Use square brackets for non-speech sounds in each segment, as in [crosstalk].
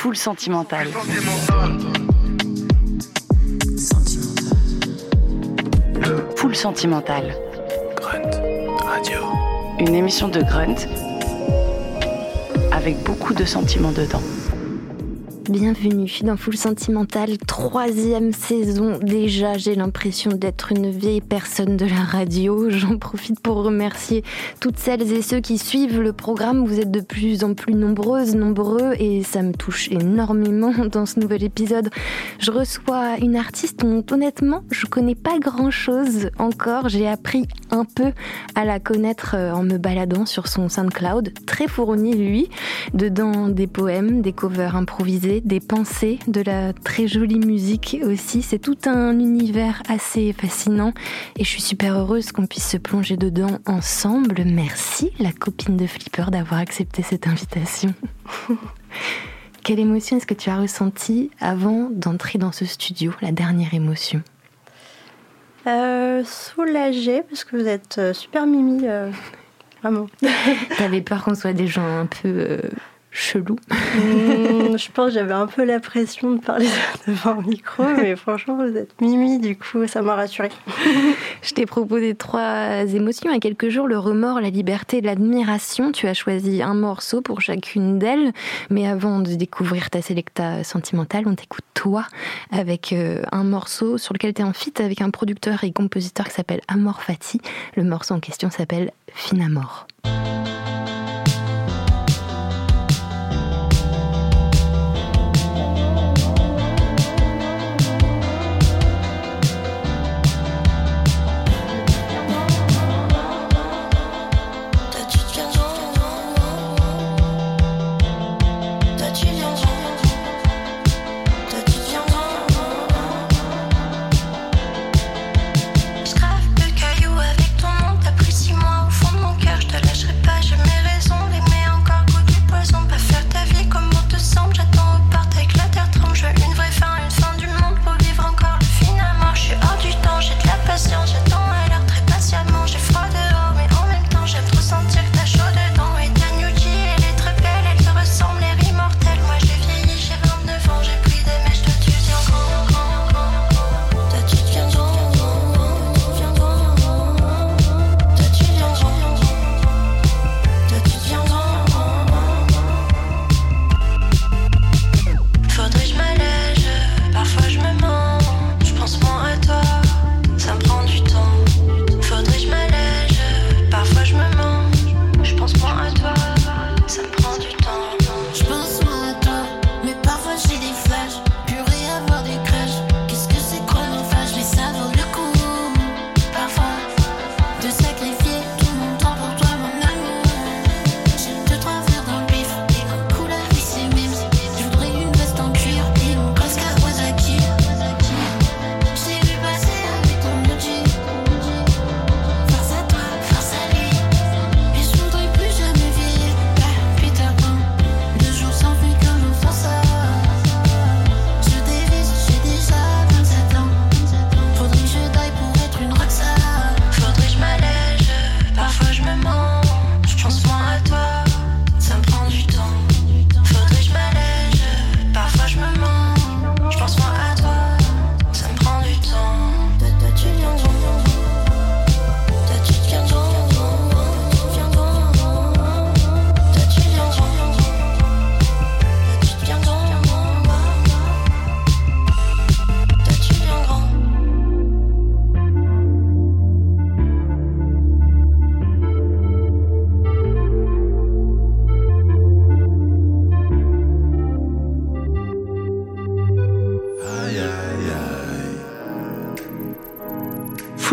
Full sentimental. Full sentimental. Grunt Radio. Une émission de Grunt avec beaucoup de sentiments dedans. Bienvenue dans Full Sentimental, troisième saison déjà. J'ai l'impression d'être une vieille personne de la radio. J'en profite pour remercier toutes celles et ceux qui suivent le programme. Vous êtes de plus en plus nombreuses, nombreux et ça me touche énormément [laughs] dans ce nouvel épisode. Je reçois une artiste dont honnêtement je connais pas grand chose encore. J'ai appris un peu à la connaître euh, en me baladant sur son SoundCloud, très fourni lui. Dedans des poèmes, des covers improvisés des pensées, de la très jolie musique aussi. C'est tout un univers assez fascinant et je suis super heureuse qu'on puisse se plonger dedans ensemble. Merci la copine de Flipper d'avoir accepté cette invitation. [laughs] Quelle émotion est-ce que tu as ressentie avant d'entrer dans ce studio, la dernière émotion? Euh, Soulagée parce que vous êtes euh, super mimi. Euh, vraiment. [laughs] T'avais peur qu'on soit des gens un peu euh, chelou. Mmh, je pense que j'avais un peu la pression de parler [laughs] devant un micro, mais franchement, vous êtes mimi, du coup, ça m'a rassurée. [laughs] je t'ai proposé trois émotions. A quelques jours, le remords, la liberté, l'admiration. Tu as choisi un morceau pour chacune d'elles. Mais avant de découvrir ta sélecta sentimentale, on t'écoute toi avec euh, un morceau sur lequel tu es en feat avec un producteur et compositeur qui s'appelle Amor Fati. Le morceau en question s'appelle Finamor.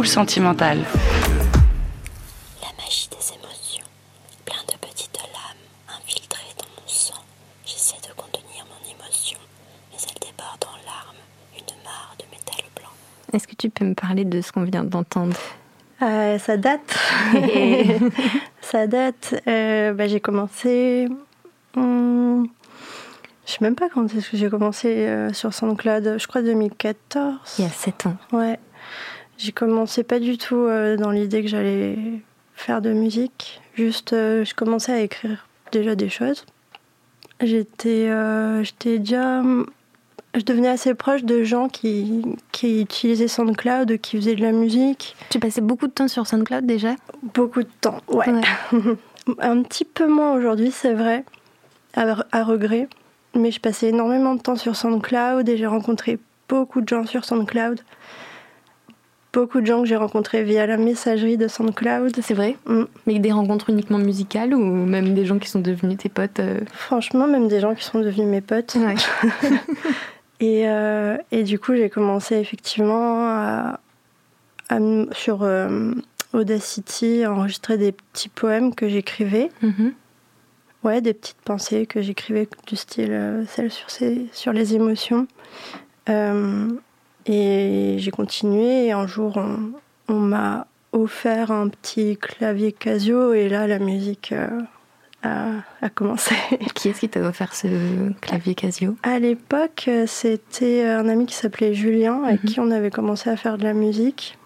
Sentimentale. La magie des émotions, plein de petites lames infiltrées dans mon sang. J'essaie de contenir mon émotion, mais elle déborde en larmes, une mare de métal blanc. Est-ce que tu peux me parler de ce qu'on vient d'entendre? Euh, Ça date. [laughs] ça date. Euh, bah, j'ai commencé. Hum, je sais même pas quand est-ce que j'ai commencé euh, sur SoundCloud. Je crois 2014. Il y a 7 ans. Ouais. J'ai commencé pas du tout euh, dans l'idée que j'allais faire de musique. Juste, euh, je commençais à écrire déjà des choses. j'étais euh, j'étais déjà. Je devenais assez proche de gens qui, qui utilisaient SoundCloud, qui faisaient de la musique. Tu passais beaucoup de temps sur SoundCloud déjà? Beaucoup de temps, ouais. [laughs] Un petit peu moins aujourd'hui, c'est vrai, à, à regret. Mais je passais énormément de temps sur SoundCloud et j'ai rencontré beaucoup de gens sur SoundCloud. Beaucoup de gens que j'ai rencontrés via la messagerie de SoundCloud. C'est vrai Mm. Mais des rencontres uniquement musicales ou même des gens qui sont devenus tes potes euh Franchement, même des gens qui sont devenus mes potes. Ouais. [laughs] Et, euh, et du coup, j'ai commencé effectivement à, sur euh, Audacity à enregistrer des petits poèmes que j'écrivais. Mhm. Ouais, des petites pensées que j'écrivais du style euh, celle sur, ces, sur les émotions. Et j'ai continué et un jour on, on m'a offert un petit clavier Casio et là la musique euh, a, a commencé. [laughs] Qui est-ce qui t'a offert ce clavier Casio? À l'époque, c'était un ami qui s'appelait Julien avec Mhm. qui on avait commencé à faire de la musique.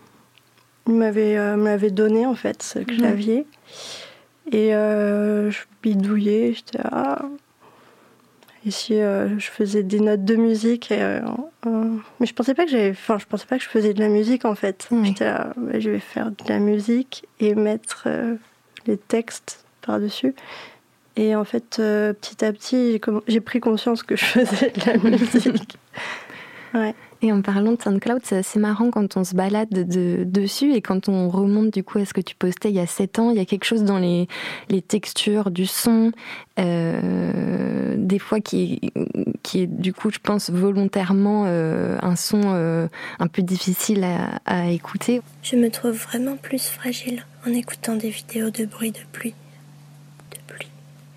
Il m'avait euh, donné en fait ce clavier. Et euh, je bidouillais, j'étais ah. Si euh, je faisais des notes de musique, et, euh, euh, mais je pensais pas que j'avais, enfin je pensais pas que je faisais de la musique en fait. Oui. J'étais là, bah, je vais faire de la musique et mettre euh, les textes par dessus. Et en fait, euh, petit à petit, j'ai comm- pris conscience que je [laughs] faisais de la musique. Et en parlant de SoundCloud, c'est assez marrant quand on se balade de- dessus et quand on remonte du coup à ce que tu postais il y a 7 ans, il y a quelque chose dans les, textures du son, euh, des fois qui, qui est du coup, je pense, volontairement euh, un son euh, un peu difficile à, à écouter. Je me trouve vraiment plus fragile en écoutant des vidéos de bruit de pluie.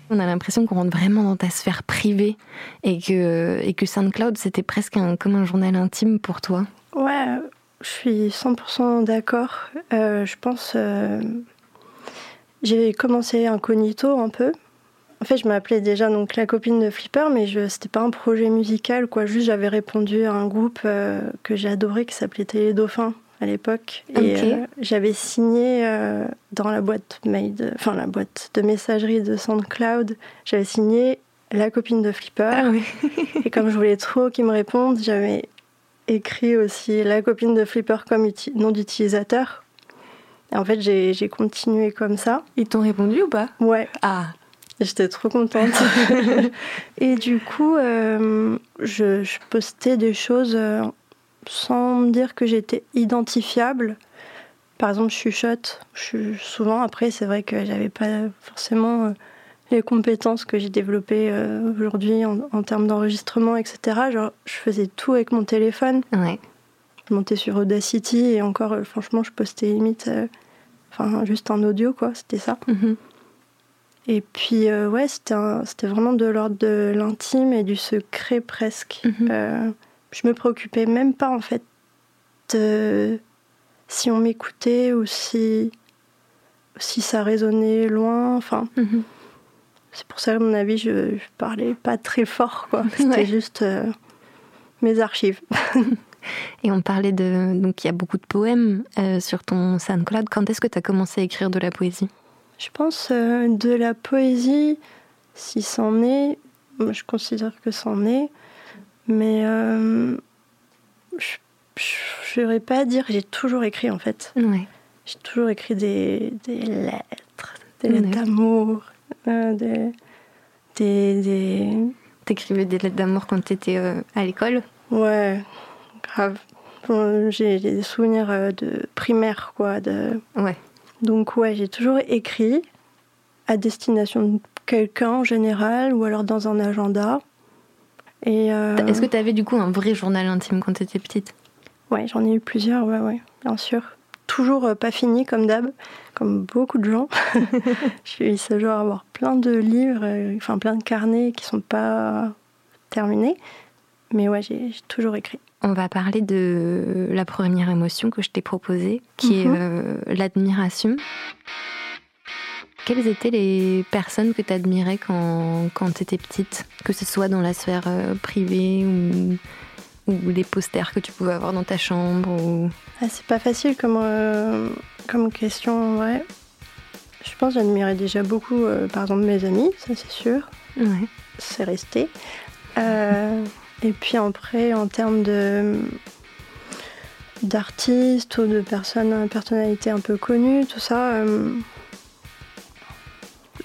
On a l'impression qu'on rentre vraiment dans ta sphère privée et que, et que SoundCloud, c'était presque un, comme un journal intime pour toi. Ouais, je suis 100% d'accord. Euh, je pense. euh, j'ai commencé incognito un peu. En fait, je m'appelais déjà donc la copine de Flipper, mais je c'était pas un projet musical, quoi. Juste, j'avais répondu à un groupe euh, que j'ai adoré qui s'appelait Télé Dauphin à l'époque. Et euh, j'avais signé euh, dans la boîte mail, de- enfin la boîte de messagerie de SoundCloud, j'avais signé la copine de Flipper. oui. Et comme je voulais trop qu'ils me répondent, j'avais écrit aussi la copine de Flipper comme nom d'utilisateur. Et en fait, j'ai continué comme ça. Ils t'ont répondu ou pas? Ouais, Ah, j'étais trop contente. [laughs] et du coup, euh, je, je postais des choses sans me dire que j'étais identifiable. Par exemple, je chuchote. Je souvent, après, c'est vrai que j'avais pas forcément euh, les compétences que j'ai développées euh, aujourd'hui en, en termes d'enregistrement, etc. Genre, je faisais tout avec mon téléphone. ouais. Je montais sur Audacity et encore, euh, franchement, je postais limite, euh, enfin, juste en audio, quoi. C'était ça. Mhm. Et puis, euh, ouais, c'était vraiment de l'ordre de l'intime et du secret presque. Mhm. Euh, je me préoccupais même pas, en fait, de si on m'écoutait ou si, si ça résonnait loin. Enfin, Mhm. c'est pour ça, à mon avis, je, je parlais pas très fort, quoi. [laughs] C'était Ouais. juste euh, mes archives. [laughs] Et on parlait de. Donc, il y a beaucoup de poèmes euh, sur ton SoundCloud. Quand est-ce que tu as commencé à écrire de la poésie? Je pense euh, de la poésie, si c'en est, moi, je considère que c'en est, mais euh, je n'aurais pas dire, j'ai toujours écrit en fait. Ouais. J'ai toujours écrit des, des lettres, des Ouais. lettres d'amour, euh, des, des, des- T'écrivais des lettres d'amour quand t'étais euh, à l'école? Ouais, grave. Bon, j'ai des souvenirs euh, de primaire, quoi, de, Ouais. Donc ouais, j'ai toujours écrit à destination de quelqu'un en général ou alors dans un agenda. Et euh, Est-ce que tu avais du coup un vrai journal intime quand t'étais petite? Ouais, j'en ai eu plusieurs, ouais, ouais, bien sûr. Toujours euh, pas fini comme d'hab, comme beaucoup de gens. [laughs] Je suis ce genre à avoir plein de livres, euh, enfin plein de carnets qui sont pas terminés. Mais ouais, j'ai toujours écrit. On va parler de la première émotion que je t'ai proposée, qui est Mhm. euh, l'admiration. Quelles étaient les personnes que tu admirais quand, quand tu étais petite Que ce soit dans la sphère euh, privée ou, ou les posters que tu pouvais avoir dans ta chambre ou... Ah, c'est pas facile comme, euh, comme question en vrai. Je pense que j'admirais déjà beaucoup, euh, par exemple, mes amis, ça c'est sûr. Ouais. c'est resté. Euh, et puis après, en termes de d'artistes ou de personnes, personnalités un peu connues, tout ça,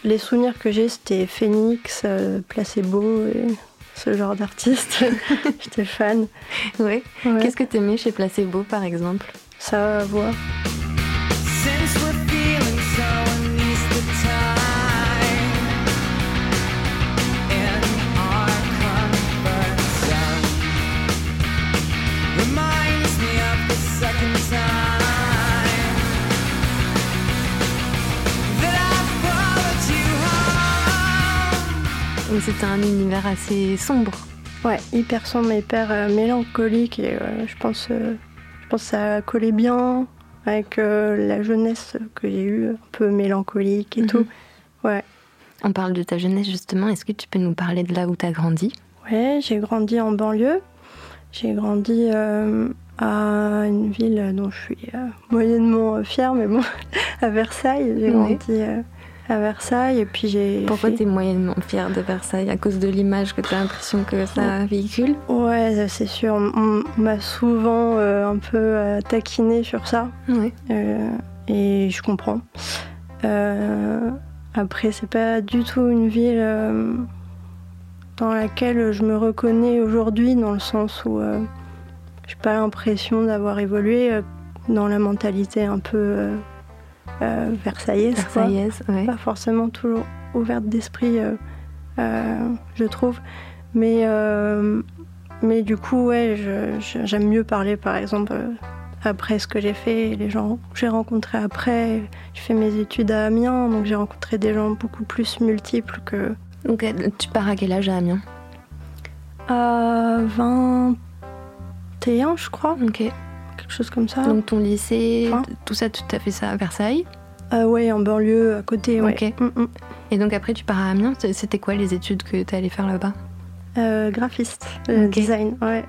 les souvenirs que j'ai, c'était Phoenix, euh, Placebo et ce genre d'artistes. [laughs] J'étais fan. Ouais. Qu'est-ce que t'aimais chez Placebo, par exemple? Sa voix. Since Donc c'était un univers assez sombre. Ouais, hyper sombre, hyper euh, mélancolique et euh, je pense, euh, je pense que ça collait bien avec la jeunesse que j'ai eue, un peu mélancolique et Mhm. tout. Ouais. On parle de ta jeunesse justement. Est-ce que tu peux nous parler de là où t'as grandi? Ouais, j'ai grandi en banlieue. J'ai grandi à une ville dont je suis moyennement fière, mais bon, [laughs] à Versailles. J'ai grandi à Versailles et puis j'ai. Pourquoi fait- t'es moyennement fière de Versailles À cause de l'image que t'as l'impression que ça véhicule Ouais, c'est sûr. On, on m'a souvent euh, un peu euh, taquiné sur ça. Ouais. Euh, et je comprends. Euh, après, c'est pas du tout une ville dans laquelle je me reconnais aujourd'hui, dans le sens où j'ai pas l'impression d'avoir évolué dans la mentalité un peu euh, versaillaise. quoi. Versaillaise, ouais. Pas forcément toujours ouverte d'esprit, euh, euh, je trouve. Mais, euh, mais du coup, ouais, j'aime mieux parler, par exemple, après ce que j'ai fait, les gens que j'ai rencontrés après. J'ai fait mes études à Amiens, donc j'ai rencontré des gens beaucoup plus multiples que Donc tu pars à quel âge à Amiens? À 21, je crois, Ok. Quelque chose comme ça. Donc ton lycée, tout ça, tu as fait ça à Versailles. Ah ouais, en banlieue, à côté, ouais. Ok. Mm, mm. Et donc après tu pars à Amiens. C'était quoi les études que tu allé faire là-bas? Euh, graphiste, euh, design, ouais.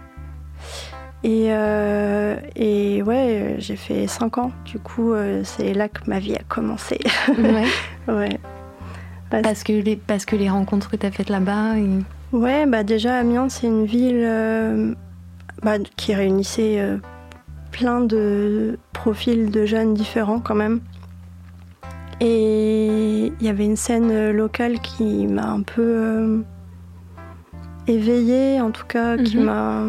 Et, euh, et ouais, euh, j'ai fait 5 ans. Du coup, euh, c'est là que ma vie a commencé. Ouais. [laughs] ouais. Parce que les, parce que les rencontres que tu as faites là-bas. et- Ouais, bah déjà, Amiens, c'est une ville euh, bah, qui réunissait euh, plein de profils de jeunes différents quand même. Et il y avait une scène locale qui m'a un peu euh, éveillée, en tout cas, qui Mhm. m'a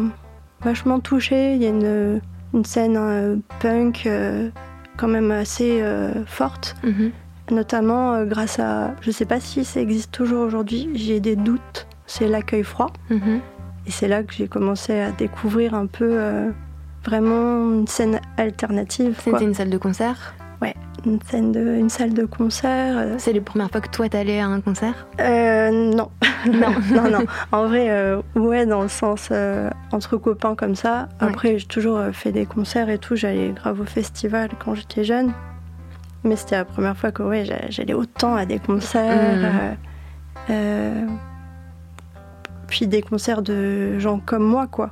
vachement touchée. Il y a une, une scène euh, punk euh, quand même assez forte Mhm. notamment grâce à, je sais pas si ça existe toujours aujourd'hui, j'ai des doutes, c'est l'accueil froid. Mhm. Et c'est là que j'ai commencé à découvrir un peu vraiment une scène alternative. C'était une salle de concert. Une, scène de, une salle de concert. euh, C'est les premières fois que toi t'allais à un concert? Euh, non. Non. [laughs] non, non. En vrai, euh, ouais, dans le sens euh, entre copains comme ça. Ouais. Après, j'ai toujours fait des concerts et tout. J'allais grave au festival quand j'étais jeune. Mais c'était la première fois que ouais, j'a- j'allais autant à des concerts. Euh, puis des concerts de gens comme moi, quoi.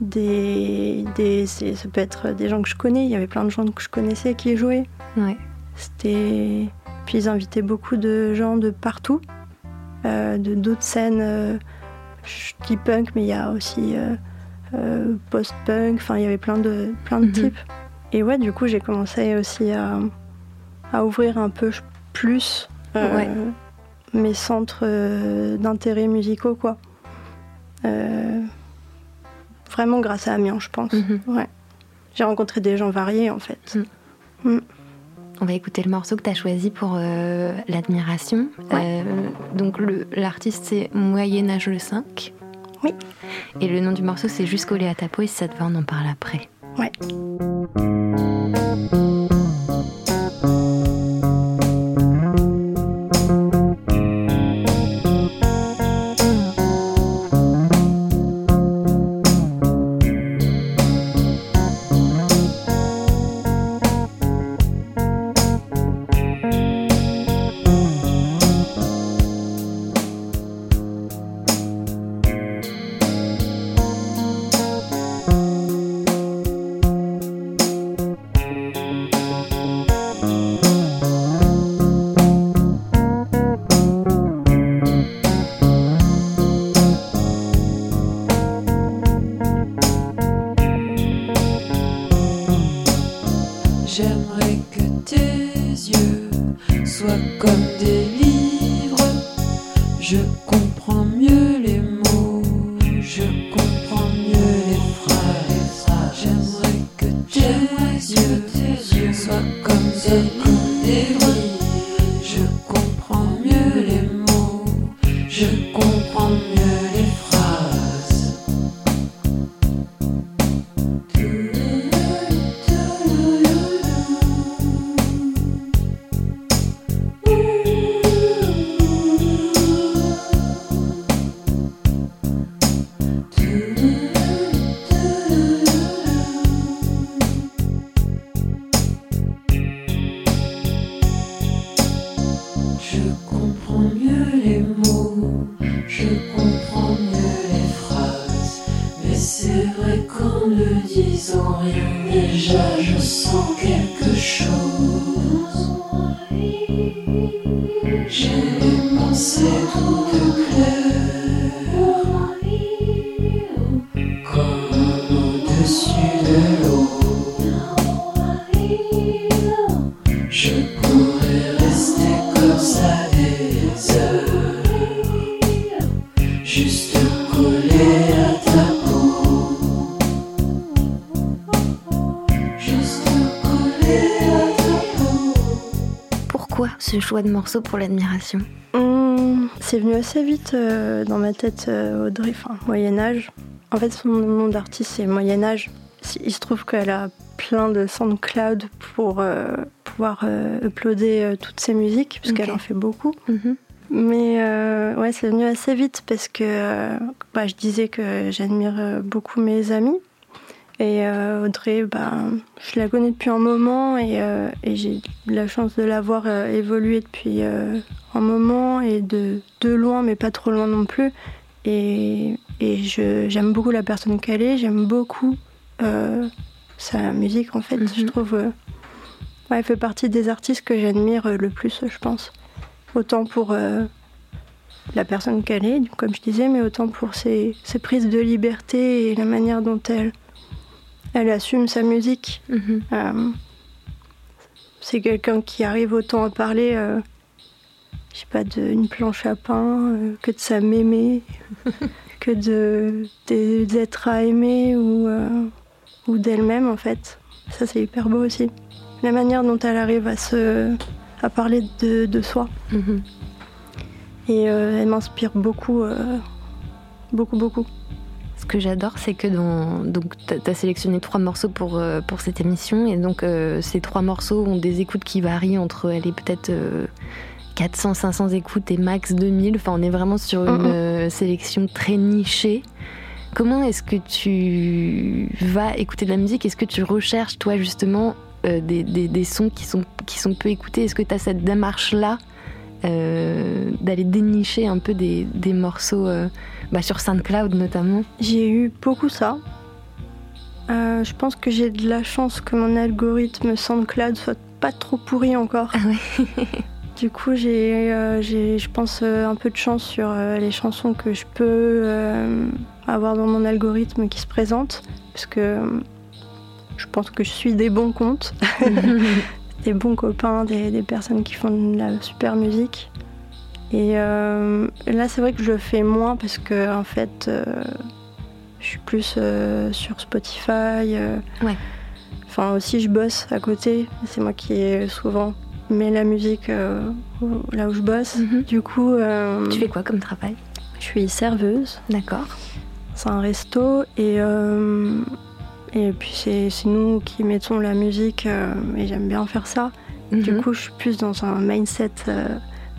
Des, des, ça peut être des gens que je connais. Il y avait plein de gens que je connaissais qui jouaient. Ouais. C'était. Puis ils invitaient beaucoup de gens de partout, euh, de d'autres scènes. euh, je dis punk, mais il y a aussi euh, euh, post-punk. Enfin, il y avait plein de plein de Mhm. types. Et ouais, du coup, j'ai commencé aussi à, à ouvrir un peu plus Ouais. mes centres d'intérêt musicaux, quoi. Vraiment grâce à Amiens, je pense. Mhm. Ouais. J'ai rencontré des gens variés, en fait. On va écouter le morceau que tu as choisi pour euh, l'admiration. Ouais. Euh, donc l'artiste c'est Moyen Âge le 5. Oui. Et le nom du morceau c'est Jusqu'au lait à ta peau et si ça te va on en parle après. Ouais. Tes yeux soient comme des choix de morceau pour l'admiration Hum, c'est venu assez vite euh, dans ma tête, euh, Audrey, enfin, Moyen-Âge. En fait, son nom d'artiste, c'est Moyen-Âge. Il se trouve qu'elle a plein de SoundCloud pour euh, pouvoir uploader toutes ses musiques, puisqu'elle Ok. en fait beaucoup. Mhm. Mais euh, ouais, c'est venu assez vite parce que euh, bah, je disais que j'admire beaucoup mes amis. Et euh, Audrey, bah, je la connais depuis un moment et, euh, et j'ai la chance de la voir euh, évoluer depuis euh, un moment et de, de loin, mais pas trop loin non plus. Et, et je- j'aime beaucoup la personne qu'elle est, j'aime beaucoup sa musique en fait. Mhm. Je trouve. euh, ouais, elle fait partie des artistes que j'admire le plus, je pense. Autant pour la personne qu'elle est, comme je disais, mais autant pour ses, ses prises de liberté et la manière dont elle, elle assume sa musique. Mhm. Euh, c'est quelqu'un qui arrive autant à parler, euh, je sais pas, d'une planche à pain, euh, que de sa mémé, [laughs] que de, des êtres à aimer ou, ou d'elle-même en fait. Ça c'est hyper beau aussi. La manière dont elle arrive à se à parler de, de soi. Mhm. Et elle m'inspire beaucoup, beaucoup, beaucoup. Ce que j'adore, c'est que dans, donc tu as sélectionné trois morceaux pour, euh, pour cette émission, et donc euh, ces trois morceaux ont des écoutes qui varient entre, elle est peut-être euh, 400, 500 écoutes et max 2000. Enfin, on est vraiment sur une euh, sélection très nichée. Comment est-ce que tu vas écouter de la musique? Est-ce que tu recherches, toi, justement, euh, des, des- des sons qui sont, qui sont peu écoutés? Est-ce que tu as cette démarche-là euh, d'aller dénicher un peu des, des morceaux euh, bah, sur SoundCloud notamment J'ai eu beaucoup ça. Euh, je pense que j'ai de la chance que mon algorithme SoundCloud soit pas trop pourri encore. Ah ouais. [laughs] Du coup, j'ai, euh, j'ai, je pense, euh, un peu de chance sur euh, les chansons que je peux avoir dans mon algorithme qui se présentent. Parce que je pense que je suis des bons comptes, [laughs] des bons copains, des, des personnes qui font de la super musique. Et euh, là, c'est vrai que je le fais moins parce que, en fait, euh, je suis plus euh, sur Spotify. Ouais. Enfin, aussi, je bosse à côté. C'est moi qui ai souvent mets la musique là où je bosse. Mhm. Du coup, Tu fais quoi comme travail? je suis serveuse. D'accord. C'est un resto et, et puis c'est nous qui mettons la musique et j'aime bien faire ça. Du Mhm. coup, je suis plus dans un mindset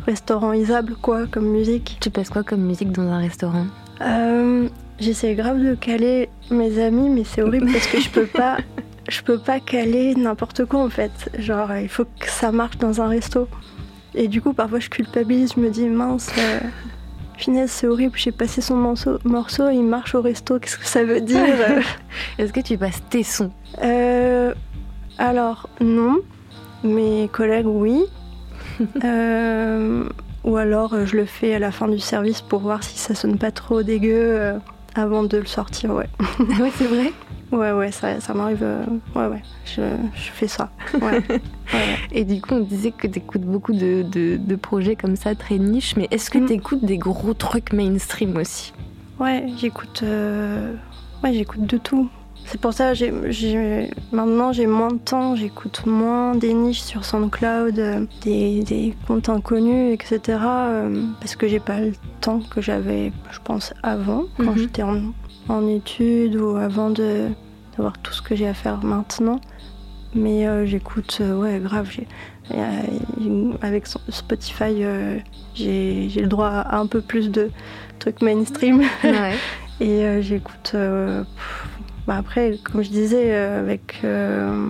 restaurantisable, quoi, comme musique. tu passes quoi comme musique dans un restaurant Euh, J'essaie grave de caler mes amis, mais c'est horrible parce que je peux pas, [laughs] je peux pas caler n'importe quoi en fait. Genre, il faut que ça marche dans un resto. Et du coup, parfois, je culpabilise. Je me dis mince, euh, finesse, c'est horrible. J'ai passé son morceau, morceau, il marche au resto. Qu'est-ce que ça veut dire? [laughs] Est-ce que tu passes tes sons? Euh, Alors non, mes collègues oui. [laughs] Euh, ou alors euh, je le fais à la fin du service pour voir si ça sonne pas trop dégueu euh, avant de le sortir, ouais. ouais, c'est vrai? Ouais, ouais, ça, ça m'arrive. euh, ouais, ouais, je, je fais ça. Ouais. ouais, ouais. Et du coup, on disait que tu écoutes beaucoup de, de- de projets comme ça, très niche, mais est-ce que Mm. tu écoutes des gros trucs mainstream aussi? Ouais, j'écoute. euh, Ouais, j'écoute de tout. C'est pour ça, j'ai, j'ai- maintenant j'ai moins de temps, j'écoute moins des niches sur SoundCloud, euh, des, des comptes inconnus, etc. euh, parce que j'ai pas le temps que j'avais, je pense, avant, quand Mhm. j'étais en, en études ou avant de d'avoir tout ce que j'ai à faire maintenant. Mais euh, j'écoute, ouais, grave. j'ai- avec Spotify, j'ai, j'ai le droit à un peu plus de trucs mainstream. Ouais. [laughs] Et j'écoute. pff, bah après, comme je disais, euh, avec euh,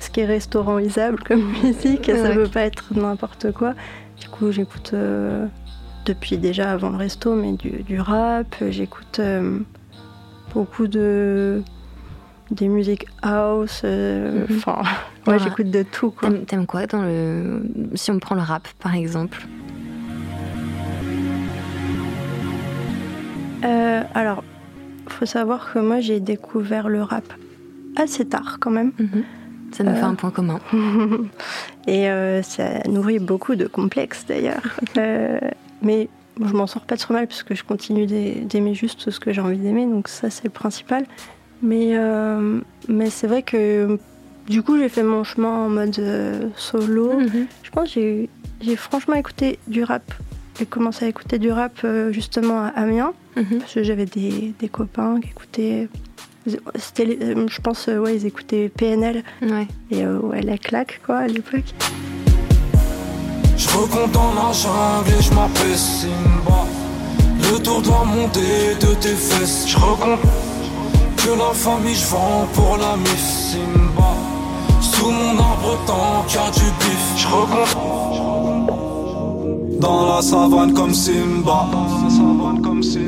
ce qui est restaurantisable comme [laughs] musique, ça Ouais. peut pas être n'importe quoi. Du coup, j'écoute euh, depuis déjà avant le resto, mais du, du rap. J'écoute euh, beaucoup de des musiques house. euh, Mhm. Enfin, [laughs] ouais, Ouais. j'écoute de tout. Quoi. T'aimes quoi dans le. Si on prend le rap, par exemple? Euh, alors, faut savoir que moi, j'ai découvert le rap assez tard quand même. Mhm. Ça nous fait Euh. un point commun. [laughs] Et euh, ça nourrit beaucoup de complexes d'ailleurs. [laughs] Euh, mais je m'en sors pas trop mal parce que je continue d'ai- d'aimer juste ce que j'ai envie d'aimer, donc ça c'est le principal. Mais, euh, mais c'est vrai que du coup j'ai fait mon chemin en mode euh, solo. Mhm. Je pense que j'ai franchement écouté du rap. J'ai commencé à écouter du rap euh, justement à Amiens Mhm. parce que j'avais des, des copains qui écoutaient. c'était les- euh, je pense, euh, ouais, ils écoutaient PNL Ouais. et euh, ouais, la claque quoi à l'époque. Je recompte dans la jungle et je m'appelle Simba. Le tour doit monter de tes fesses. Je recompte que la famille je vends pour la mif Simba. Sous mon arbre tant qu'il y a du bif. Je recompte dans la savane comme Simba.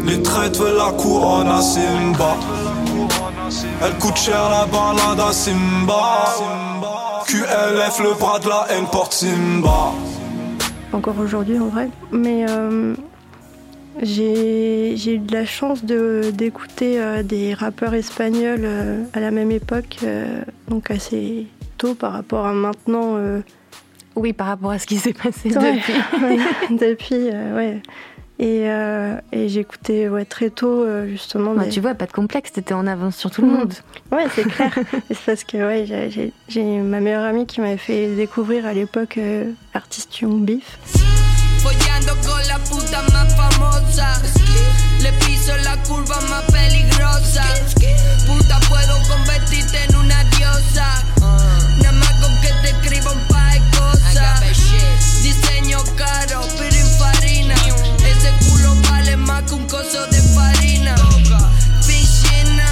Les traites veulent la couronne à Simba. Elle coûte cher la balade à Simba. QLF, le bras de la haine porte Simba. encore aujourd'hui en vrai. Mais euh, j'ai eu de la chance de- d'écouter euh, des rappeurs espagnols euh, à la même époque, euh, donc assez tôt par rapport à maintenant. Oui, par rapport à ce qui s'est passé Ouais. depuis. [laughs] ouais, depuis, euh, ouais. Et, euh, et j'écoutais ouais, très tôt euh, justement. Bah, des- tu vois, pas de complexe, t'étais en avance sur tout le Mhm. monde. Ouais, c'est clair. [laughs] C'est parce que ouais, j'ai- ma meilleure amie qui m'avait fait découvrir à l'époque euh, l'artiste Young Beef. Más que un coso de farina. Piscina,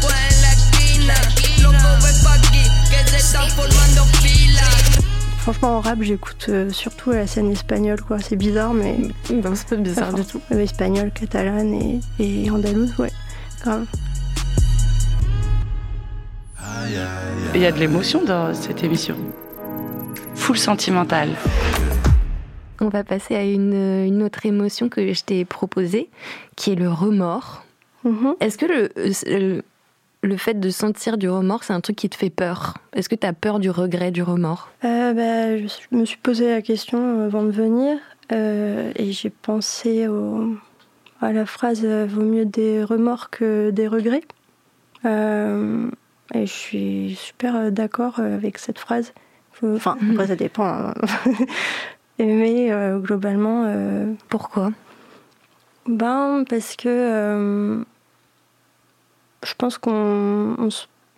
pues en la esquina. Loco, ve pa' aquí, que se están formando filas. Franchement, en rap, j'écoute euh, surtout la scène espagnole, quoi. C'est bizarre, mais [laughs] Non, c'est pas bizarre du tout. Espagnole, catalane et, et andalouse, ouais. Grave. Il y a de l'émotion dans cette émission. Full sentimentale. On va passer à une, une autre émotion que je t'ai proposée, qui est le remords. Mhm. Est-ce que le, le, le fait de sentir du remords, c'est un truc qui te fait peur? Est-ce que tu as peur du regret, du remords? Euh, bah, je me suis posé la question avant de venir euh, et j'ai pensé au- à la phrase euh, Vaut mieux des remords que des regrets. Euh, et je suis super euh, d'accord euh, avec cette phrase. Enfin, après, [laughs] ça dépend. hein. Mais euh, globalement, euh, Pourquoi? Ben, parce que euh, je pense qu'on.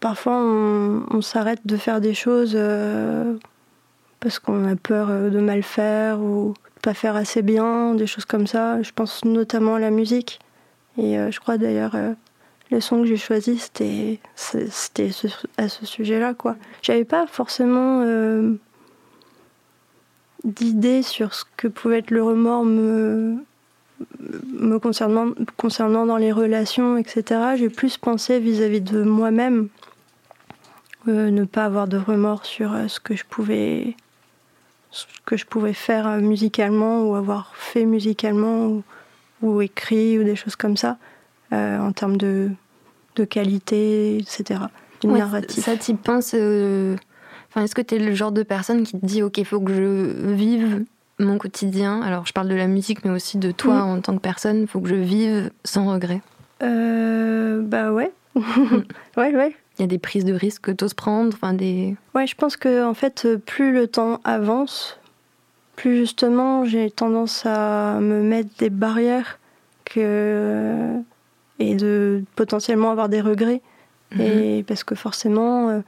parfois, on, s'arrête de faire des choses parce qu'on a peur de mal faire ou de pas faire assez bien, des choses comme ça. Je pense notamment à la musique. Et je crois d'ailleurs, le son que j'ai choisi, c'était c'était à ce sujet-là, quoi. J'avais pas forcément. D'idées sur ce que pouvait être le remords me, me concernant, concernant dans les relations, etc., j'ai plus pensé vis-à-vis de moi-même, euh, ne pas avoir de remords sur euh, ce que je pouvais, ce que je pouvais faire euh, musicalement ou avoir fait musicalement ou, ou écrit ou des choses comme ça. en termes de, de qualité, etc. Ouais. Ça, tu penses. Enfin, est-ce que tu es le genre de personne qui te dit, OK, il faut que je vive mon quotidien? Alors, je parle de la musique, mais aussi de toi Mhm. en tant que personne. Il faut que je vive sans regret. Euh, bah ouais. [laughs] ouais, ouais. Il y a des prises de risques que tu oses prendre. Enfin, des... Ouais, je pense que en fait, euh, plus le temps avance, plus justement j'ai tendance à me mettre des barrières que et de potentiellement avoir des regrets. Mhm. Et parce que forcément, euh,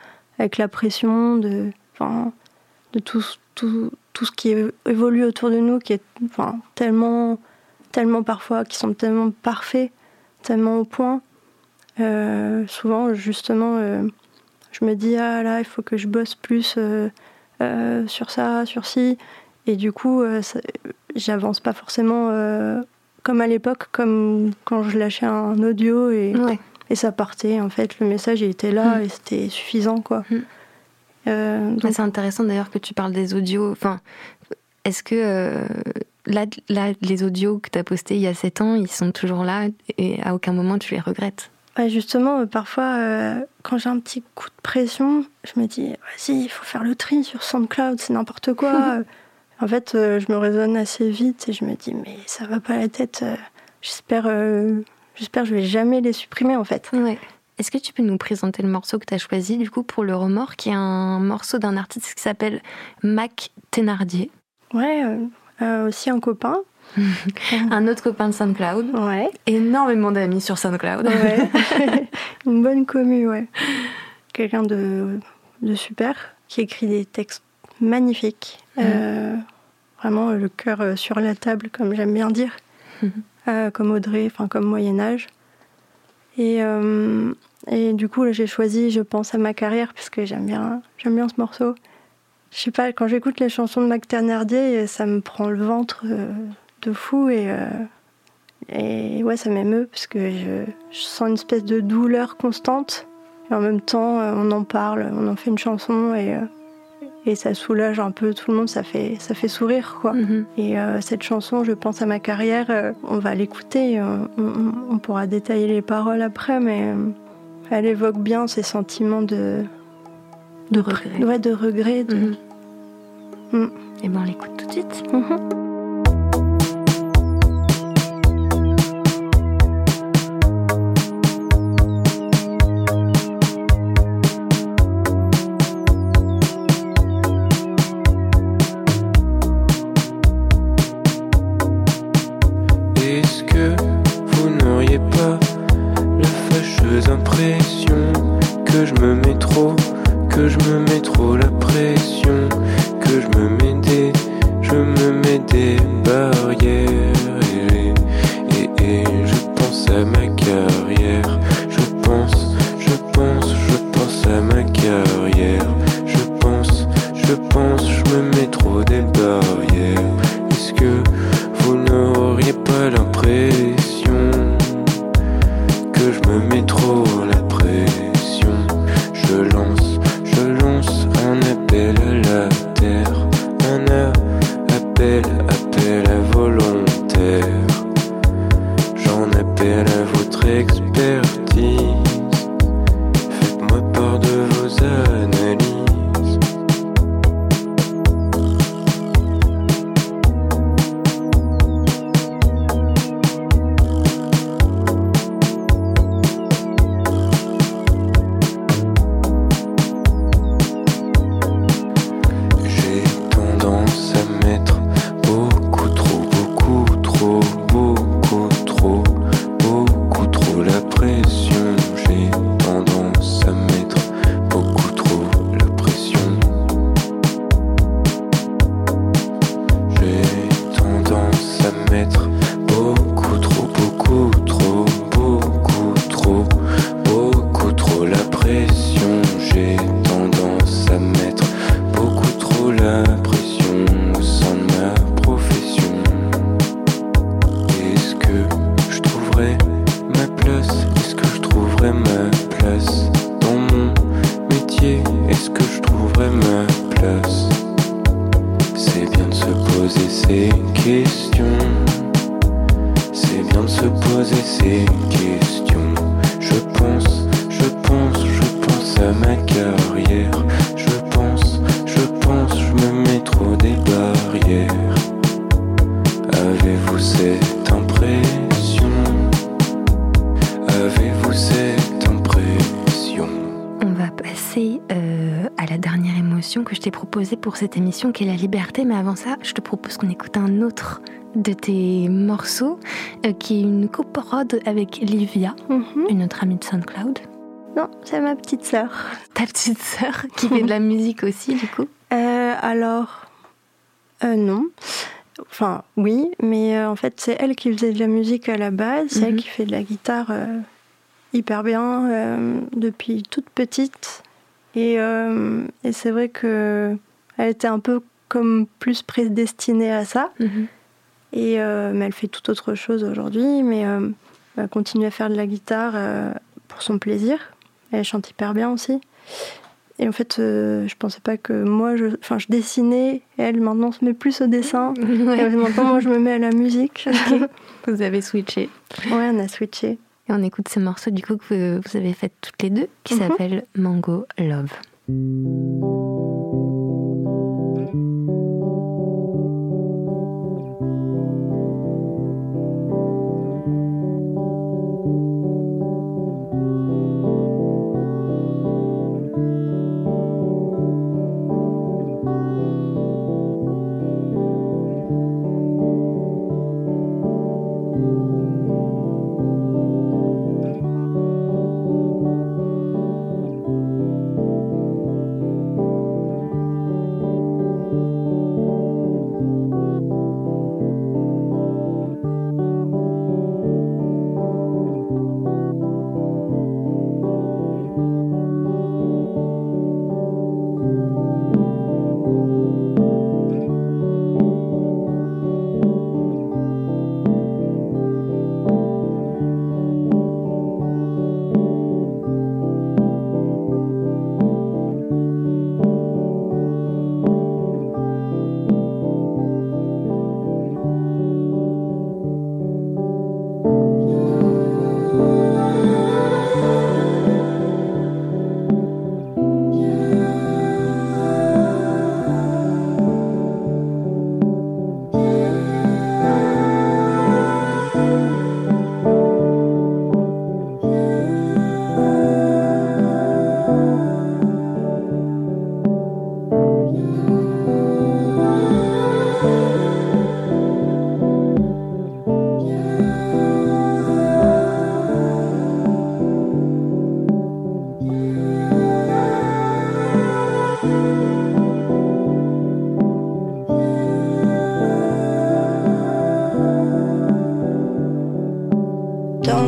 avec la pression de, tout, ce qui évolue autour de nous, qui est tellement, parfois, qui sont tellement parfaits, tellement au point, euh, souvent, justement, euh, je me dis, ah là, il faut que je bosse plus euh, sur ça, sur ci. Et du coup, j'avance pas forcément comme à l'époque, comme quand je lâchais un audio et. Et ça partait. En fait, le message il était là Mm. et c'était suffisant, quoi. Mm. Euh, donc, c'est intéressant d'ailleurs que tu parles des audios. Enfin, est-ce que euh, là, là, les audios que tu as postés il y a 7 ans, ils sont toujours là et à aucun moment tu les regrettes? Ouais, justement, euh, parfois, euh, quand j'ai un petit coup de pression, je me dis, vas-y, il faut faire le tri sur SoundCloud, c'est n'importe quoi. [laughs] En fait, je me raisonne assez vite et je me dis, mais ça va pas la tête. J'espère, j'espère, que je vais jamais les supprimer, en fait. Ouais. Est-ce que tu peux nous présenter le morceau que tu as choisi du coup pour le remords, qui est un morceau d'un artiste qui s'appelle Mac Thénardier, Ouais, euh, euh, aussi un copain. [laughs] un autre copain de SoundCloud, Ouais, énormément d'amis sur SoundCloud. ouais. [laughs] [laughs] Une bonne commu, ouais. Quelqu'un de, de super qui écrit des textes magnifiques. Euh, vraiment le cœur sur la table, comme j'aime bien dire. Mhm. Euh, comme Audrey, enfin comme Moyen-Âge. Et, euh, et du coup, j'ai choisi Je pense à ma carrière, parce que j'aime bien, j'aime bien ce morceau. Je sais pas, quand j'écoute les chansons de Mac Ternardier, ça me prend le ventre euh, de fou et, et ouais, ça m'émeut parce que je, je sens une espèce de douleur constante. Et en même temps, on en parle, on en fait une chanson et, et ça soulage un peu tout le monde, ça fait, ça fait sourire quoi. Mhm. Et euh, cette chanson, je pense à ma carrière, euh, on va l'écouter, euh, on, on- on pourra détailler les paroles après, mais euh, elle évoque bien ces sentiments de, De regret. ouais, de regret. de- Mhm. Mm. Et ben on l'écoute tout de suite. Mhm. Émission, qui est la liberté. Mais avant ça, je te propose qu'on écoute un autre de tes morceaux, euh, qui est une coprode avec Livia, Mhm. une autre amie de SoundCloud. Non, c'est ma petite sœur. Ta petite sœur, qui fait de la musique aussi, du coup. [laughs] Euh, alors, euh, non. Enfin, oui, mais en fait, c'est elle qui faisait de la musique à la base. C'est elle Mhm. qui fait de la guitare hyper bien depuis toute petite. Et, et c'est vrai que elle était un peu comme plus prédestinée à ça. Et, euh, mais elle fait tout autre chose aujourd'hui. Mais euh, elle continue à faire de la guitare euh, pour son plaisir. Elle chante hyper bien aussi. Et en fait, euh, je pensais pas que moi, je, enfin, je dessinais. Et elle maintenant se met plus au dessin. [laughs] Et maintenant, moi, je me mets à la musique. [laughs] Vous avez switché. ouais, on a switché. Et on écoute ce morceau du coup que vous avez fait toutes les deux, qui Mhm. s'appelle Mango Love.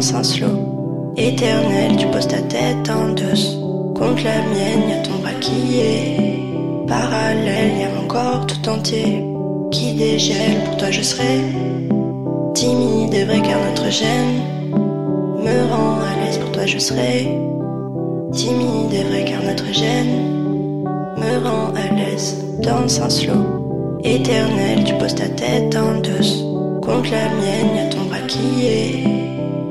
Danse un slow éternel, tu poses ta tête en douce contre la mienne, y a ton bras qui est parallèle, y a mon corps tout entier qui dégèle. Pour toi, je serai timide et vrai car notre gêne me rend à l'aise. Pour toi, je serai timide et vrai car notre gêne me rend à l'aise. Danse un slow éternel, tu poses ta tête en douce contre la mienne, y a ton bras qui est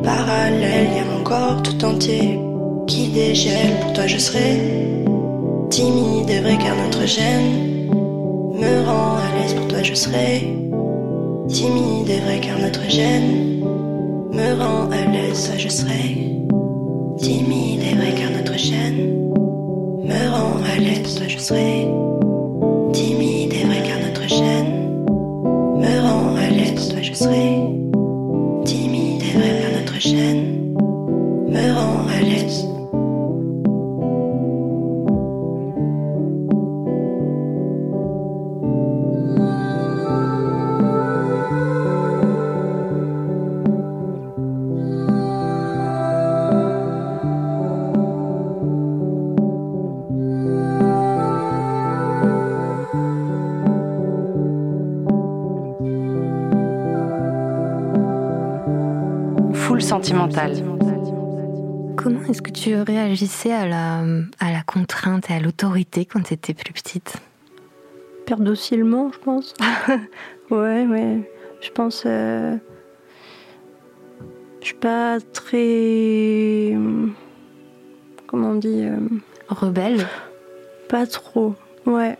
parallèle, y a mon corps tout entier qui dégèle. Pour toi, je serai timide et vrai car notre gêne me rend à l'aise. Pour toi, je serai timide et vrai car notre gêne me rend à l'aise. Toi, je serai timide et vrai car notre gêne me rend à l'aise. Toi, je serai tu réagissais à la, à la contrainte et à l'autorité quand tu étais plus petite? Père docilement, je pense. [laughs] ouais, ouais. Je pense. euh, Je suis pas très. Comment on dit euh, Rebelle? Pas trop. Ouais.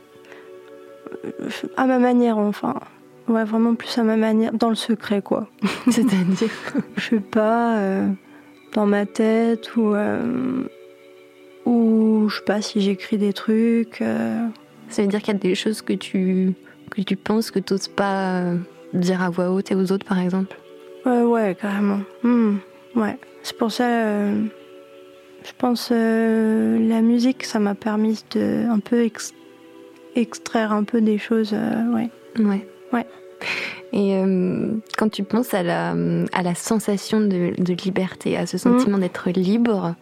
À ma manière, enfin. Ouais, vraiment plus à ma manière. Dans le secret, quoi. [laughs] C'est-à-dire? Je sais pas. euh, Dans ma tête ou. euh, ou je sais pas si j'écris des trucs. euh, Ça veut dire qu'il y a des choses que tu, que tu penses que tu n'oses pas euh, dire à voix haute et aux autres, par exemple? Ouais, ouais, carrément. Hmm, ouais. C'est pour ça, euh, je pense, euh, la musique, ça m'a permis de un peu ex- extraire un peu des choses. euh, ouais. Ouais. Ouais. Et euh, quand tu penses à la, à la sensation de, de liberté, à ce sentiment d'être libre,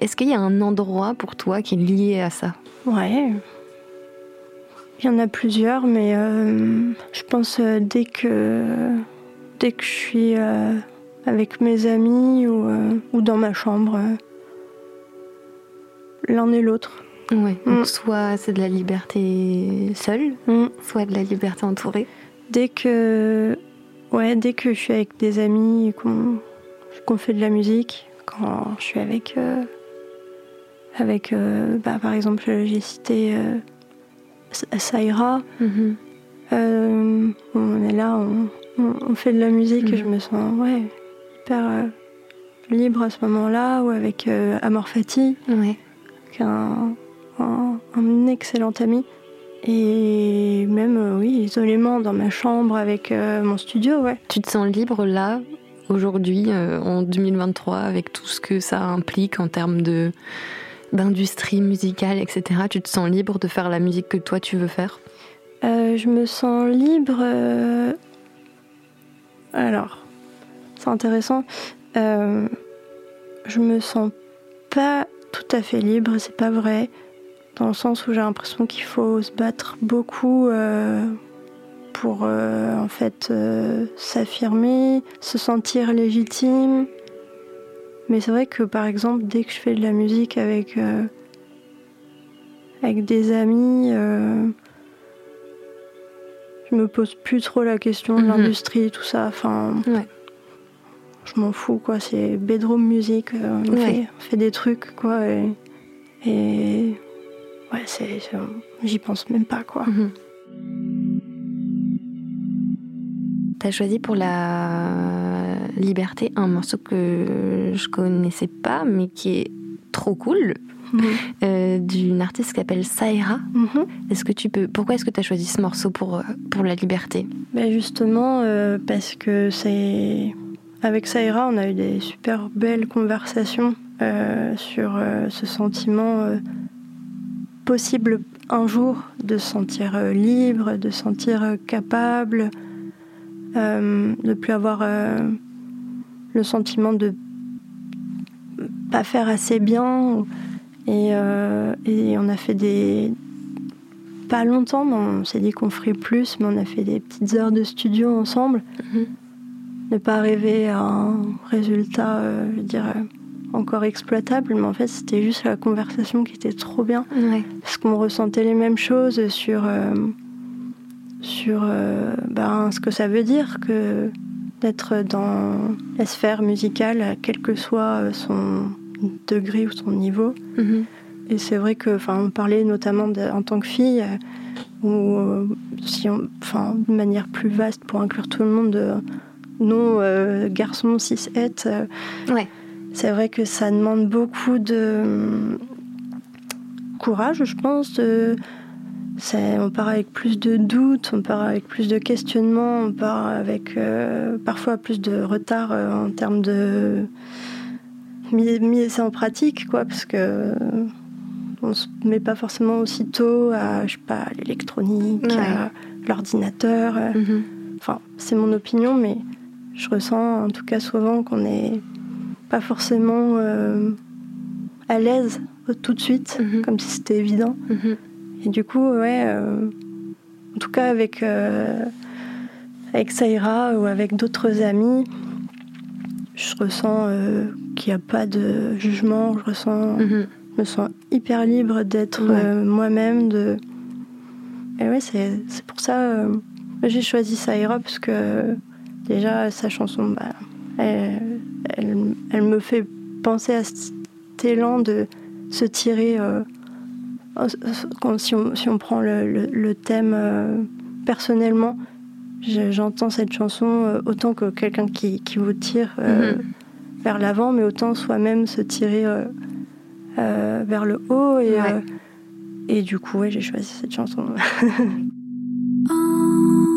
est-ce qu'il y a un endroit pour toi qui est lié à ça? Ouais. Il y en a plusieurs, mais euh, je pense euh, dès que dès que je suis euh, avec mes amis ou, ou dans ma chambre, l'un et l'autre. Ouais. Mm. Donc soit c'est de la liberté seule, Mm. soit de la liberté entourée. Dès que ouais, dès que je suis avec des amis et qu'on qu'on fait de la musique, quand je suis avec euh, avec euh, bah, par exemple j'ai cité euh, Sa- Saïra. Mhm. Euh, on est là, on, on- on fait de la musique et je Mhm. me sens ouais, hyper libre à ce moment-là, ou avec Amor Fati, Ouais. qui est un, un- un excellent ami. Et même, oui, isolément dans ma chambre avec mon studio, ouais. Tu te sens libre là, aujourd'hui, euh, en 2023, avec tout ce que ça implique en termes de d'industrie musicale, etc. Tu te sens libre de faire la musique que toi tu veux faire? Euh, je me sens libre. euh, Alors, c'est intéressant. Euh, Je me sens pas tout à fait libre, c'est pas vrai. Dans le sens où j'ai l'impression qu'il faut se battre beaucoup pour euh, en fait euh, s'affirmer, se sentir légitime. Mais c'est vrai que par exemple, dès que je fais de la musique avec, euh, avec des amis, je me pose plus trop la question de Mhm. l'industrie, tout ça. Enfin, Ouais. je m'en fous, quoi. C'est bedroom music. on, Ouais. fait, on fait des trucs, quoi. Et, et ouais, c'est, c'est- j'y pense même pas, quoi. Mhm. T'as choisi pour la liberté un morceau que je connaissais pas, mais qui est trop cool, Mhm. euh, d'une artiste qui s'appelle Saïra. Mhm. Est-ce que tu peux, pourquoi est-ce que tu as choisi ce morceau pour, pour la liberté? Ben justement, euh, parce que c'est. Avec Saïra, on a eu des super belles conversations euh, sur ce sentiment possible un jour de se sentir libre, de se sentir capable, euh, de plus avoir euh, le sentiment de pas faire assez bien. Et, euh, et on a fait des, pas longtemps, mais on s'est dit qu'on ferait plus, mais on a fait des petites heures de studio ensemble. Mhm. Ne pas arriver à un résultat, je veux dire, euh, encore exploitable, mais en fait, c'était juste la conversation qui était trop bien. Ouais. Parce qu'on ressentait les mêmes choses sur, sur euh, ben, ce que ça veut dire que d'être dans la sphère musicale, quel que soit euh, son degré ou son niveau. Mhm. Et c'est vrai que, enfin, on parlait notamment de- en tant que fille, euh, ou euh, si on, enfin, de manière plus vaste pour inclure tout le monde, de non garçons cis het. Ouais. c'est vrai que ça demande beaucoup de courage, je pense. De, on part avec plus de doutes, on part avec plus de questionnements, on part avec euh, parfois plus de retard euh, en termes de mise, mise en pratique, quoi, parce que on se met pas forcément aussitôt à, je sais pas, à l'électronique, Ouais. à l'ordinateur. euh, Mhm. Enfin, c'est mon opinion, mais je ressens en tout cas souvent qu'on n'est pas forcément euh, à l'aise tout de suite, Mhm. comme si c'était évident. Mhm. Et du coup, ouais, euh, en tout cas avec, euh, avec Saïra ou avec d'autres amis, je ressens euh, qu'il n'y a pas de jugement, je ressens, Mhm. je me sens hyper libre d'être Ouais. euh, moi-même. De... Et ouais, c'est pour ça euh, j'ai choisi Saïra parce que déjà sa chanson, bah, elle, elle, elle me fait penser à cet élan de se tirer. euh, quand- si, on, si on prend le, le- le thème euh, personnellement, je- j'entends cette chanson euh, autant que quelqu'un qui, qui vous tire euh, Mhm. vers l'avant, mais autant soi-même se tirer euh, euh, vers le haut. Et, Ouais. euh, et du coup, ouais, j'ai choisi cette chanson. Emporte [laughs]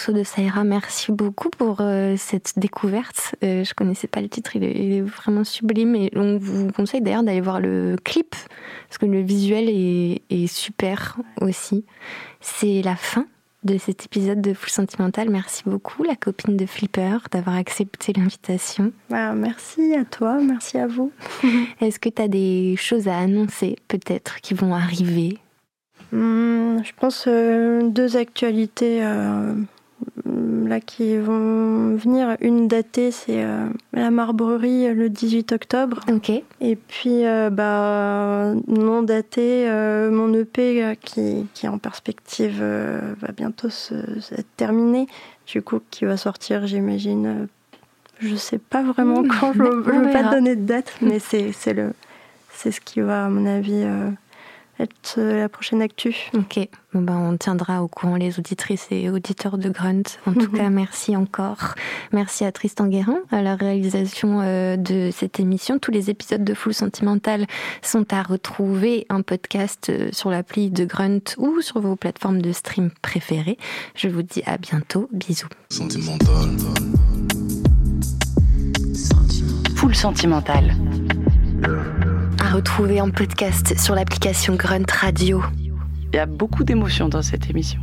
morceau de Saïra, merci beaucoup pour euh, cette découverte. Euh, je connaissais pas le titre, il est, il est vraiment sublime. Et on vous conseille d'ailleurs d'aller voir le clip, parce que le visuel est, est super aussi. C'est la fin de cet épisode de Full Sentimental. Merci beaucoup, la copine de Flipper, d'avoir accepté l'invitation. Bah, merci à toi, merci à vous. [laughs] Est-ce que tu as des choses à annoncer, peut-être, qui vont arriver? Hum, je pense euh, deux actualités euh, là qui vont venir. Une datée, c'est euh, la Marbrerie euh, le 18 octobre. Ok. Et puis, euh, bah, non daté, euh, mon EP euh, qui, qui est en perspective euh, va bientôt se, être terminé. Du coup, qui va sortir, j'imagine. euh, je sais pas vraiment [laughs] quand, je ne veux pas donner de date, mais c'est c'est le c'est ce qui va, à mon avis, euh, être euh, la prochaine actu. Ok, bon ben, on tiendra au courant les auditrices et auditeurs de Grunt. En tout [laughs] cas, merci encore. Merci à Tristan Guérin à la réalisation euh, de cette émission. Tous les épisodes de Full Sentimental sont à retrouver en podcast euh, sur l'appli de Grunt ou sur vos plateformes de stream préférées. Je vous dis à bientôt. Bisous. Sentimental. Full sentimental. Retrouver en podcast sur l'application Grunt Radio. Il y a beaucoup d'émotions dans cette émission.